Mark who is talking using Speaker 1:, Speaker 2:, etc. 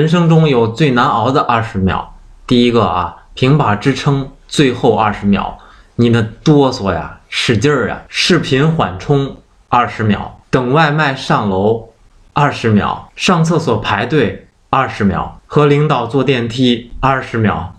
Speaker 1: 人生中有最难熬的二十秒。第一个啊平板支撑最后二十秒。你那哆嗦呀使劲儿啊视频缓冲二十秒。等外卖上楼二十秒。上厕所排队二十秒。和领导坐电梯二十秒。